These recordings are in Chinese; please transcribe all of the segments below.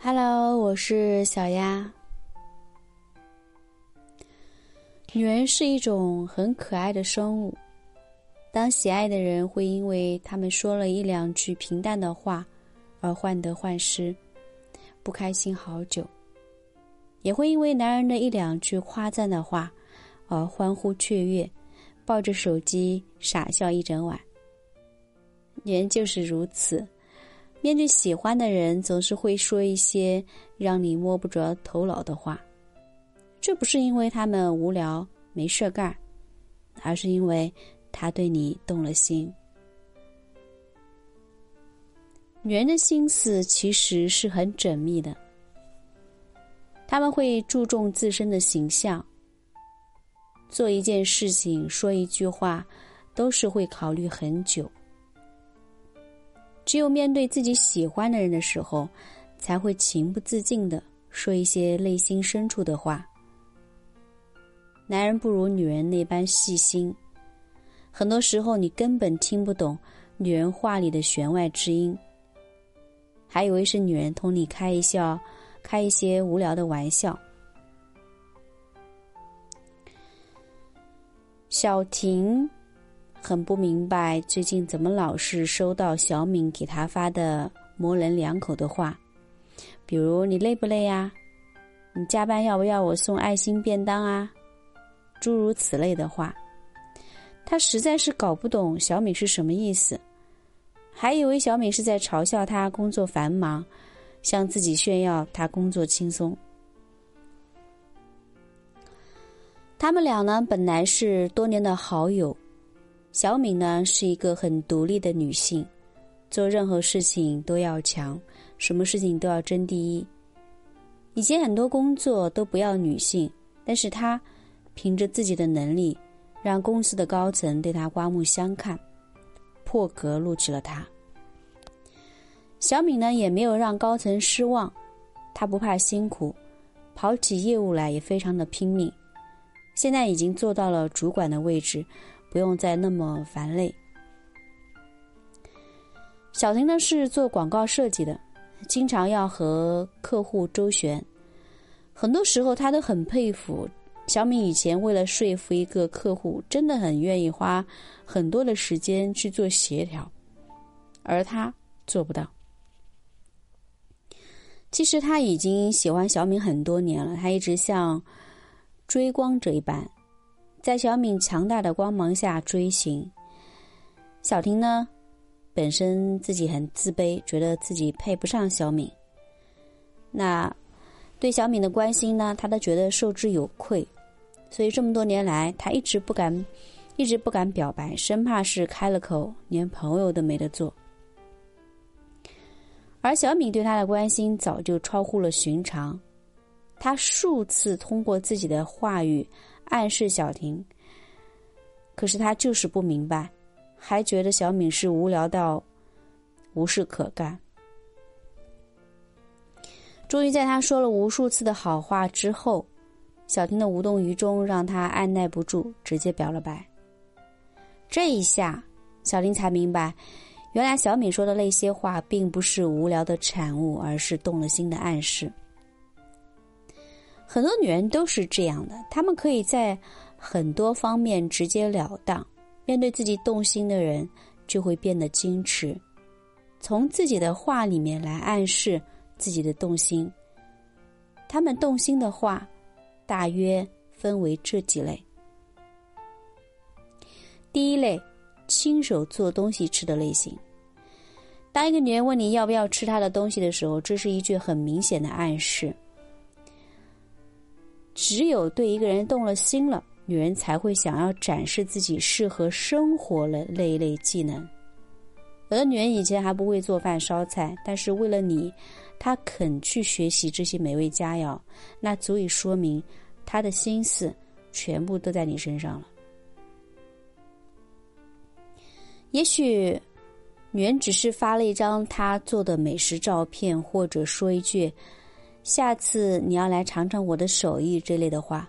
Hello，我是小丫。女人是一种很可爱的生物，当喜爱的人会因为他们说了一两句平淡的话而患得患失，不开心好久；也会因为男人的一两句夸赞的话而欢呼雀跃，抱着手机傻笑一整晚。女人就是如此。面对喜欢的人，总是会说一些让你摸不着头脑的话。这不是因为他们无聊没事干，而是因为他对你动了心。女人的心思其实是很缜密的，他们会注重自身的形象，做一件事情、说一句话，都是会考虑很久。只有面对自己喜欢的人的时候，才会情不自禁的说一些内心深处的话。男人不如女人那般细心，很多时候你根本听不懂女人话里的弦外之音，还以为是女人同你开一笑，开一些无聊的玩笑。小婷。很不明白，最近怎么老是收到小敏给他发的模棱两可的话，比如“你累不累呀？”“你加班要不要我送爱心便当啊？”诸如此类的话，他实在是搞不懂小敏是什么意思，还以为小敏是在嘲笑他工作繁忙，向自己炫耀他工作轻松。他们俩呢，本来是多年的好友。小敏呢是一个很独立的女性，做任何事情都要强，什么事情都要争第一。以前很多工作都不要女性，但是她凭着自己的能力，让公司的高层对她刮目相看，破格录取了她。小敏呢也没有让高层失望，她不怕辛苦，跑起业务来也非常的拼命，现在已经做到了主管的位置。不用再那么烦累。小婷呢是做广告设计的，经常要和客户周旋，很多时候她都很佩服小敏。以前为了说服一个客户，真的很愿意花很多的时间去做协调，而她做不到。其实他已经喜欢小敏很多年了，他一直像追光者一般。在小敏强大的光芒下追寻，小婷呢，本身自己很自卑，觉得自己配不上小敏。那对小敏的关心呢，她都觉得受之有愧，所以这么多年来，她一直不敢，一直不敢表白，生怕是开了口，连朋友都没得做。而小敏对他的关心早就超乎了寻常，他数次通过自己的话语。暗示小婷，可是他就是不明白，还觉得小敏是无聊到无事可干。终于在他说了无数次的好话之后，小婷的无动于衷让他按耐不住，直接表了白。这一下，小林才明白，原来小敏说的那些话并不是无聊的产物，而是动了心的暗示。很多女人都是这样的，她们可以在很多方面直截了当，面对自己动心的人就会变得矜持，从自己的话里面来暗示自己的动心。他们动心的话，大约分为这几类：第一类，亲手做东西吃的类型。当一个女人问你要不要吃她的东西的时候，这是一句很明显的暗示。只有对一个人动了心了，女人才会想要展示自己适合生活的那一类技能。有的女人以前还不会做饭烧菜，但是为了你，她肯去学习这些美味佳肴，那足以说明她的心思全部都在你身上了。也许，女人只是发了一张她做的美食照片，或者说一句。下次你要来尝尝我的手艺这类的话，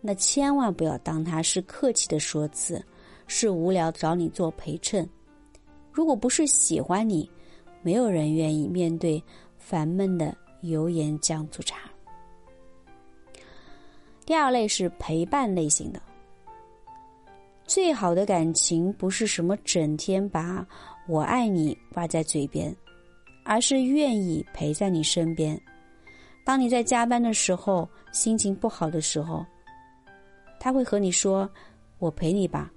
那千万不要当他是客气的说辞，是无聊找你做陪衬。如果不是喜欢你，没有人愿意面对烦闷的油盐酱醋茶。第二类是陪伴类型的。最好的感情不是什么整天把我爱你挂在嘴边，而是愿意陪在你身边。当你在加班的时候，心情不好的时候，他会和你说：“我陪你吧。”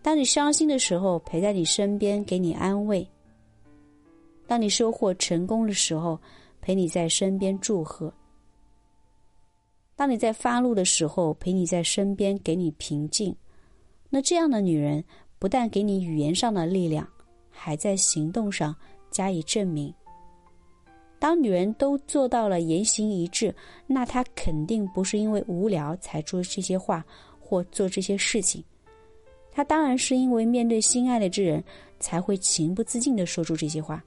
当你伤心的时候，陪在你身边给你安慰；当你收获成功的时候，陪你在身边祝贺。当你在发怒的时候，陪你在身边给你平静，那这样的女人不但给你语言上的力量，还在行动上加以证明。当女人都做到了言行一致，那她肯定不是因为无聊才说这些话或做这些事情，她当然是因为面对心爱的之人才会情不自禁的说出这些话。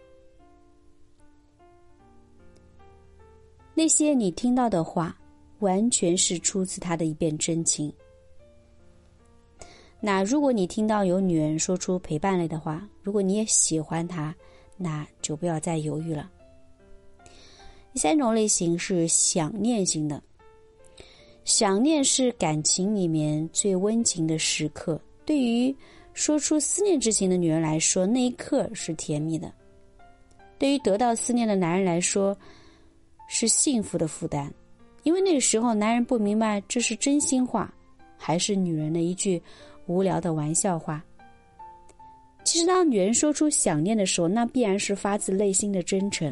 那些你听到的话。完全是出自他的一片真情。那如果你听到有女人说出陪伴类的话，如果你也喜欢她，那就不要再犹豫了。第三种类型是想念型的，想念是感情里面最温情的时刻。对于说出思念之情的女人来说，那一刻是甜蜜的；对于得到思念的男人来说，是幸福的负担。因为那个时候，男人不明白这是真心话，还是女人的一句无聊的玩笑话。其实，当女人说出想念的时候，那必然是发自内心的真诚。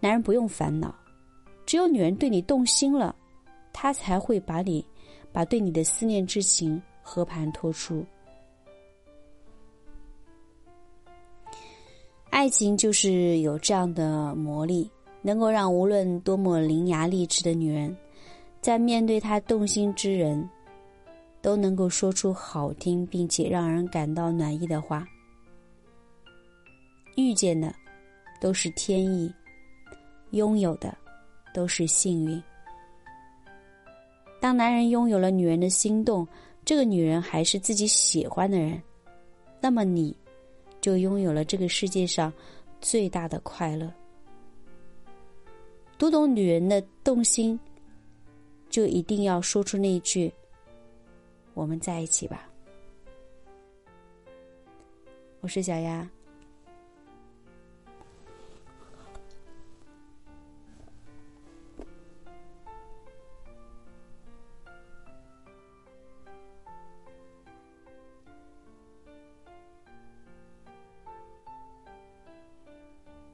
男人不用烦恼，只有女人对你动心了，他才会把你把对你的思念之情和盘托出。爱情就是有这样的魔力。能够让无论多么伶牙俐齿的女人，在面对她动心之人，都能够说出好听并且让人感到暖意的话。遇见的都是天意，拥有的都是幸运。当男人拥有了女人的心动，这个女人还是自己喜欢的人，那么你，就拥有了这个世界上最大的快乐。读懂女人的动心，就一定要说出那句“我们在一起吧”。我是小丫。